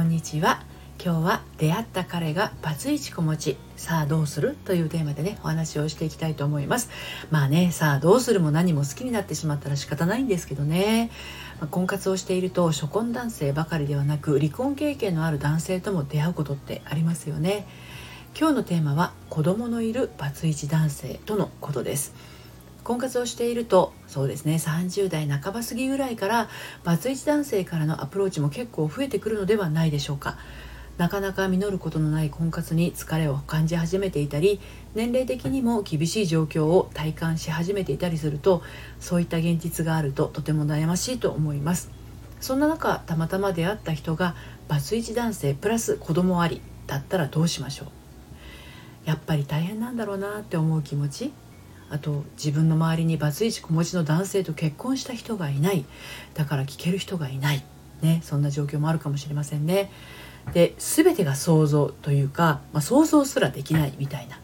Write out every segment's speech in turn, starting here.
こんにちは。今日は出会った彼がバツイチ子持ち。さあどうする？というテーマでねお話をしていきたいと思います。まあねさあどうするも何も好きになってしまったら仕方ないんですけどね、婚活をしていると初婚男性ばかりではなく離婚経験のある男性とも出会うことってありますよね。今日のテーマは子供のいるバツイチ男性とのことです。婚活をしているとそうですね30代半ば過ぎぐらいからバツイチ男性からのアプローチも結構増えてくるのではないでしょうか。なかなか実ることのない婚活に疲れを感じ始めていたり年齢的にも厳しい状況を体感し始めていたりするとそういった現実があるととても悩ましいと思います。そんな中たまたま出会った人がバツイチ男性プラス子供ありだったらどうしましょう。やっぱり大変なんだろうなって思う気持ち。あと自分の周りにバツイチ子持ちの男性と結婚した人がいない。だから聞ける人がいない、ね、そんな状況もあるかもしれませんね。で全てが想像というか、まあ、想像すらできないみたいな。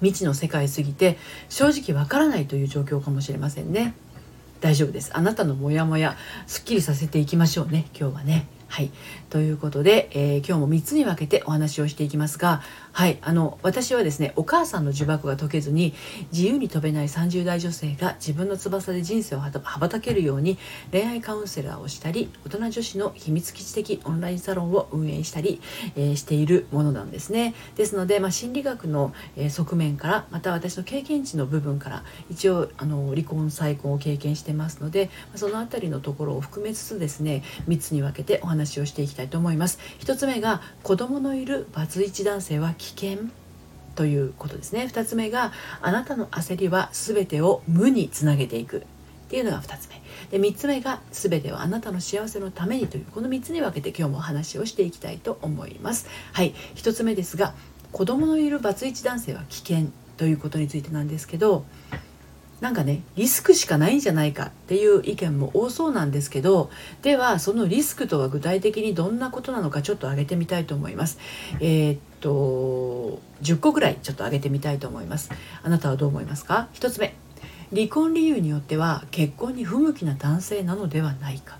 未知の世界すぎて正直わからないという状況かもしれませんね。大丈夫です。あなたのモヤモヤすっきりさせていきましょうね今日はね。はい。ということで、えー、今日も3つに分けてお話をしていきますが、はい。あの、私はですね、お母さんの呪縛が解けずに、自由に飛べない30代女性が自分の翼で人生を羽ばたけるように、恋愛カウンセラーをしたり、大人女子の秘密基地的オンラインサロンを運営したり、えー、しているものなんですね。ですので、まあ、心理学の、え、側面から、また私の経験値の部分から、一応、あの、離婚、再婚を経験してますので、そのあたりのところを含めつつですね、3つに分けてお話をしていきたいと思います1つ目が子供のいるバツイチ男性は危険ということですね。2つ目があなたの焦りは全てを無につなげていくっていうのが2つ目。で3つ目が全てはあなたの幸せのためにという。この3つに分けて今日もお話をしていきたいと思います。はい。1つ目ですが子供のいるバツイチ男性は危険ということについてなんですけどなんかねリスクしかないんじゃないかっていう意見も多そうなんですけどではそのリスクとは具体的にどんなことなのかちょっと挙げてみたいと思います。えー、っと10個ぐらいちょっと挙げてみたいと思います。あなたはどう思いますか？1つ目。離婚理由によっては結婚に不向きな男性なのではないか。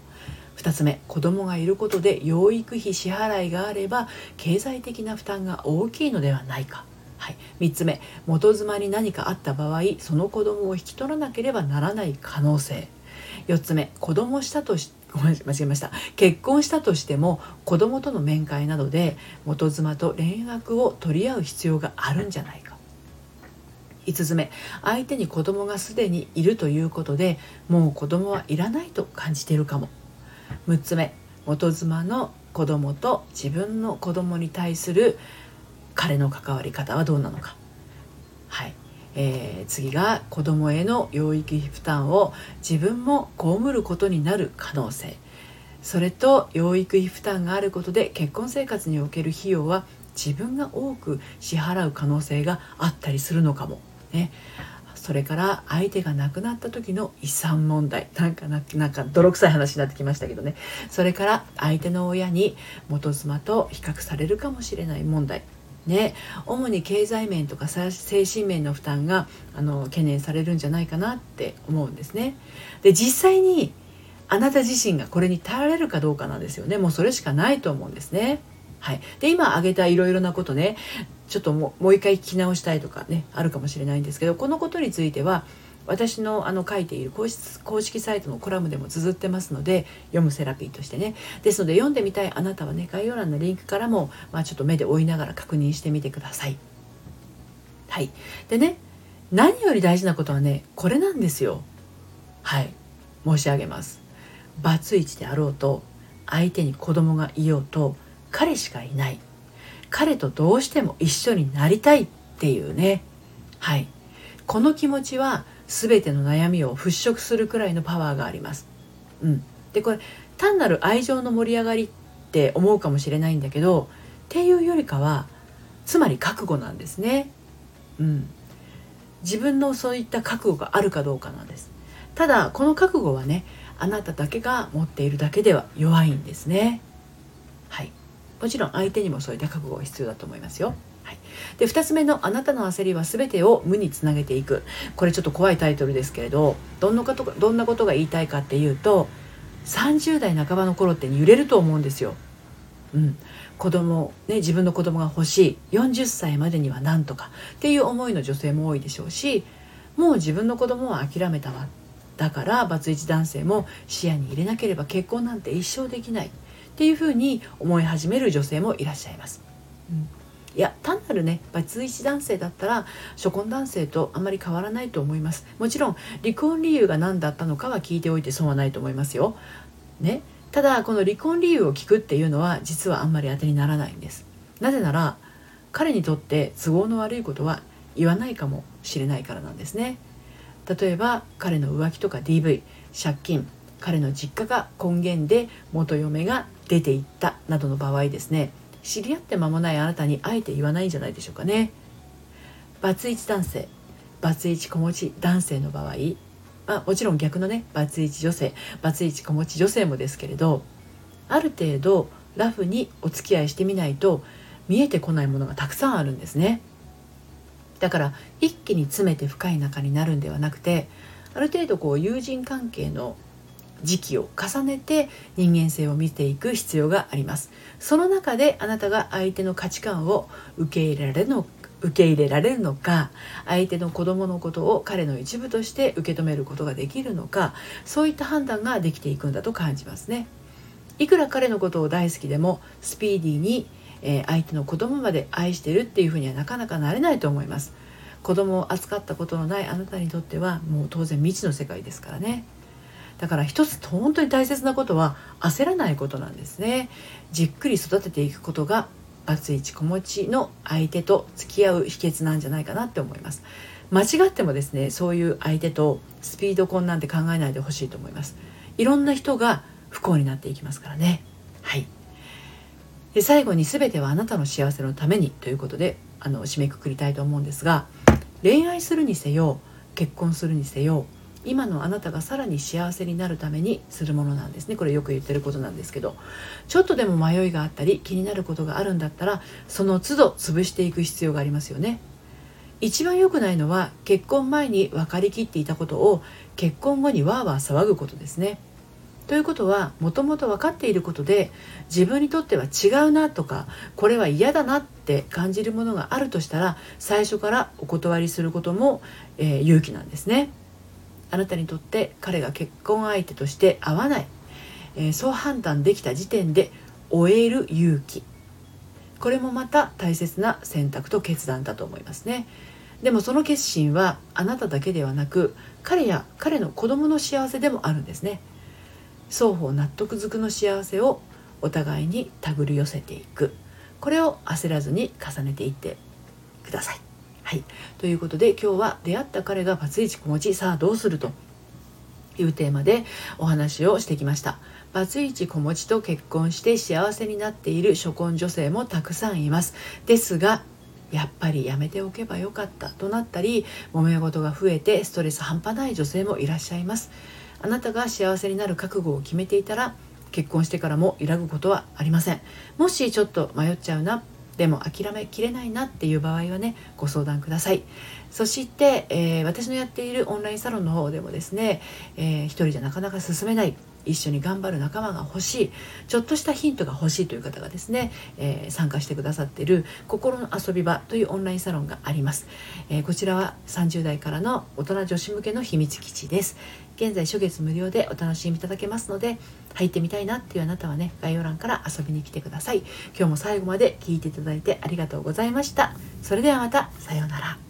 2つ目。子供がいることで養育費支払いがあれば経済的な負担が大きいのではないか。はい、3つ目。元妻に何かあった場合その子供を引き取らなければならない可能性。4つ目。子供したとしごめん間違えました。結婚したとしても子供との面会などで元妻と連絡を取り合う必要があるんじゃないか。5つ目。相手に子供がすでにいるということでもう子供はいらないと感じているかも。6つ目。元妻の子供と自分の子供に対する彼の関わり方はどうなのか。はい。えー、次が子供への養育費負担を自分も被ることになる可能性。それと養育費負担があることで結婚生活における費用は自分が多く支払う可能性があったりするのかも。ね、それから相手が亡くなった時の遺産問題。なんかなんか泥臭い話になってきましたけどね。それから相手の親に元妻と比較されるかもしれない問題。ね、主に経済面とか精神面の負担があの懸念されるんじゃないかなって思うんですね。で実際にあなた自身がこれに耐えられるかどうかなんですよねもうそれしかないと思うんですね。はい、で今挙げたいろいろなことねちょっともう一回聞き直したいとかねあるかもしれないんですけどこのことについては私のあの書いている公式公式サイトのコラムでも綴ってますので読むセラピーとしてねですので読んでみたいあなたはね概要欄のリンクからも、まあ、ちょっと目で追いながら確認してみてください。はいでね何より大事なことはねこれなんですよ。はい申し上げます。バツイチであろうと相手に子供がいようと彼しかいない彼とどうしても一緒になりたいっていうねはいこの気持ちは全ての悩みを払拭するくらいのパワーがあります。うん、でこれ単なる愛情の盛り上がりって思うかもしれないんだけどっていうよりかはつまり覚悟なんですね。うん、自分のそういった覚悟があるかどうかなんです。ただこの覚悟はねあなただけが持っているだけでは弱いんですね。はい、もちろん相手にもそういった覚悟が必要だと思いますよ。はい、で2つ目の「あなたの焦りは全てを無につなげていく」これちょっと怖いタイトルですけれどどんなことどんなことが言いたいかっていうと30代半ばの頃って揺れると思うんですよ。うん、子供ね自分の子供が欲しい。40歳までにはなんとか。っていう思いの女性も多いでしょうしもう自分の子供は諦めたわ。だからバツイチ男性も視野に入れなければ結婚なんて一生できない。っていうふうに思い始める女性もいらっしゃいます。うん。いや単なるねバツイチ男性だったら初婚男性とあんまり変わらないと思います。もちろん離婚理由が何だったのかは聞いておいて損はないと思いますよ。ね。ただこの離婚理由を聞くっていうのは実はあんまり当てにならないんです。なぜなら彼にとって都合の悪いことは言わないかもしれないからなんですね。例えば彼の浮気とか DV 借金彼の実家が根源で元嫁が出ていったなどの場合ですね。知り合って間もないあなたにあえて言わないんじゃないでしょうかね。バツイチ男性。バツイチ子持ち男性の場合、まあ、もちろん逆のねバツイチ女性。バツイチ子持ち女性もですけれどある程度ラフにお付き合いしてみないと見えてこないものがたくさんあるんですね。だから一気に詰めて深い仲になるんではなくてある程度こう友人関係の時期を重ねて人間性を見ていく必要があります。その中であなたが相手の価値観を受け入れられるの受け入れられるのか相手の子供のことを彼の一部として受け止めることができるのかそういった判断ができていくんだと感じますね。いくら彼のことを大好きでもスピーディーに、えー、相手の子供まで愛してるっていうふうにはなかなかなれないと思います。子供を扱ったことのないあなたにとってはもう当然未知の世界ですからね。だから一つ本当に大切なことは焦らないことなんですね。じっくり育てていくことがバツイチ子持ちの相手と付き合う秘訣なんじゃないかなって思います。間違ってもですねそういう相手とスピード婚なんて考えないでほしいと思います。いろんな人が不幸になっていきますからね。はい。で最後に全てはあなたの幸せのためにということであの締めくくりたいと思うんですが恋愛するにせよ結婚するにせよ今のあなたがさらに幸せになるためにするものなんですね。これよく言ってることなんですけど。ちょっとでも迷いがあったり気になることがあるんだったらその都度潰していく必要がありますよね。一番良くないのは結婚前に分かりきっていたことを結婚後にわーわー騒ぐことですね。ということはもともと分かっていることで自分にとっては違うなとかこれは嫌だなって感じるものがあるとしたら最初からお断りすることも、えー、勇気なんですね。あなたにとって彼が結婚相手として合わない、えー、そう判断できた時点で終える勇気。これもまた大切な選択と決断だと思いますね。でもその決心はあなただけではなく彼や彼の子供の幸せでもあるんですね。双方納得づくの幸せをお互いに手繰り寄せていく。これを焦らずに重ねていってください。はい、ということで今日は出会った彼がバツイチ子持ちさあどうするというテーマでお話をしてきました。バツイチ子持ちと結婚して幸せになっている初婚女性もたくさんいます。ですがやっぱりやめておけばよかったとなったり揉め事が増えてストレス半端ない女性もいらっしゃいます。あなたが幸せになる覚悟を決めていたら結婚してからも揺らぐことはありません。もしちょっと迷っちゃうなでも諦めきれないなっていう場合はねご相談ください。そして、えー、私のやっているオンラインサロンの方でもですね、えー、一人じゃなかなか進めない一緒に頑張る仲間が欲しいちょっとしたヒントが欲しいという方がですね、えー、参加してくださっている心の遊び場というオンラインサロンがあります、え、こちらは30代からの大人女子向けの秘密基地です。現在初月無料でお楽しみいただけますので入ってみたいなっていうあなたはね概要欄から遊びに来てください。今日も最後まで聞いていただいてありがとうございました。それではまたさようなら。